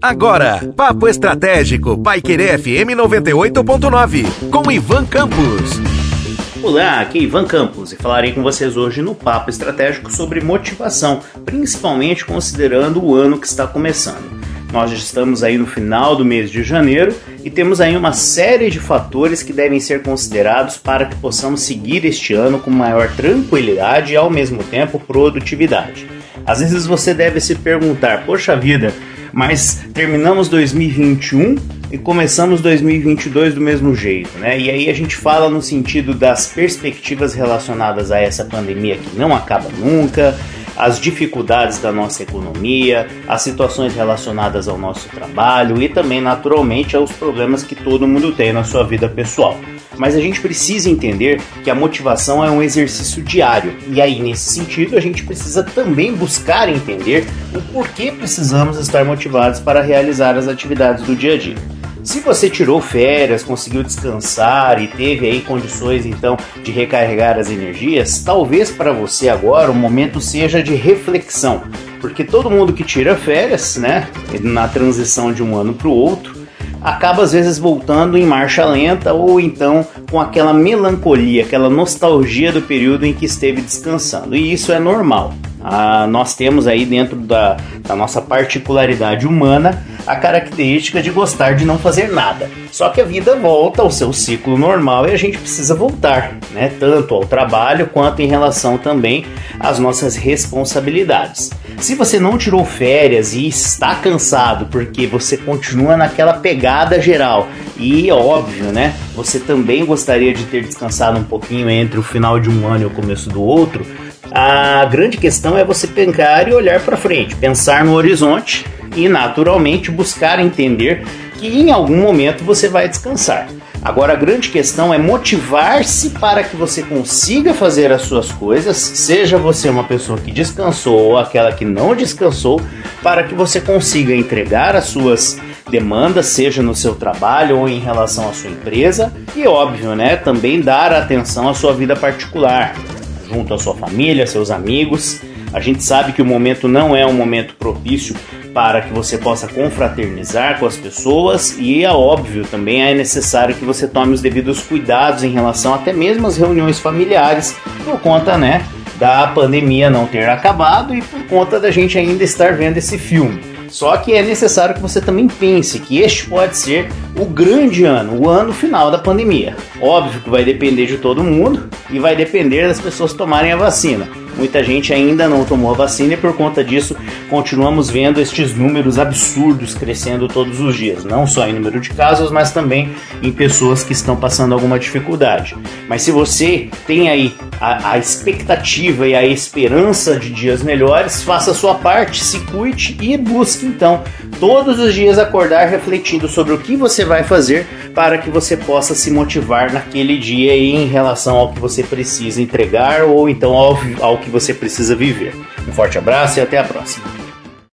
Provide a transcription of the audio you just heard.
Agora, Papo Estratégico, Pai Querer FM 98.9, com Ivan Campos. Olá, aqui é Ivan Campos e falarei com vocês hoje no Papo Estratégico sobre motivação, principalmente considerando o ano que está começando. Nós estamos aí no final do mês de janeiro e temos aí uma série de fatores que devem ser considerados para que possamos seguir este ano com maior tranquilidade e ao mesmo tempo produtividade. Às vezes você deve se perguntar: poxa vida, mas terminamos 2021 e começamos 2022 do mesmo jeito, né? E aí a gente fala no sentido das perspectivas relacionadas a essa pandemia que não acaba nunca, as dificuldades da nossa economia, as situações relacionadas ao nosso trabalho e também, naturalmente, aos problemas que todo mundo tem na sua vida pessoal. Mas a gente precisa entender que a motivação é um exercício diário, e aí, nesse sentido, a gente precisa também buscar entender o porquê precisamos estar motivados para realizar as atividades do dia a dia. Se você tirou férias, conseguiu descansar e teve aí condições então de recarregar as energias, talvez para você agora o momento seja de reflexão, porque todo mundo que tira férias, né, na transição de um ano para o outro, acaba às vezes voltando em marcha lenta ou então com aquela melancolia, aquela nostalgia do período em que esteve descansando. E isso é normal. Ah, nós temos aí dentro da, da nossa particularidade humana a característica de gostar de não fazer nada. Só que a vida volta ao seu ciclo normal e a gente precisa voltar, né? Tanto ao trabalho quanto em relação também às nossas responsabilidades. Se você não tirou férias e está cansado porque você continua naquela pegada geral e óbvio, né? Você também gostaria de ter descansado um pouquinho entre o final de um ano e o começo do outro. A grande questão é você pensar e olhar para frente, pensar no horizonte e naturalmente buscar entender que em algum momento você vai descansar. Agora a grande questão é motivar-se para que você consiga fazer as suas coisas, seja você uma pessoa que descansou ou aquela que não descansou, para que você consiga entregar as suas demandas, seja no seu trabalho ou em relação à sua empresa, e óbvio, né, também dar atenção à sua vida particular, junto à sua família, seus amigos. A gente sabe que o momento não é um momento propício para que você possa confraternizar com as pessoas e é óbvio também é necessário que você tome os devidos cuidados em relação até mesmo às reuniões familiares por conta, né, da pandemia não ter acabado e por conta da gente ainda estar vendo esse filme. Só que é necessário que você também pense que este pode ser o grande ano, o ano final da pandemia. Óbvio que vai depender de todo mundo e vai depender das pessoas tomarem a vacina. Muita gente ainda não tomou a vacina e por conta disso continuamos vendo estes números absurdos crescendo todos os dias, não só em número de casos, mas também em pessoas que estão passando alguma dificuldade. Mas se você tem aí a, a expectativa e a esperança de dias melhores, faça a sua parte, se cuide e busque então todos os dias acordar refletindo sobre o que você vai fazer para que você possa se motivar naquele dia em relação ao que você precisa entregar ou então ao, ao que você precisa viver. Um forte abraço e até a próxima.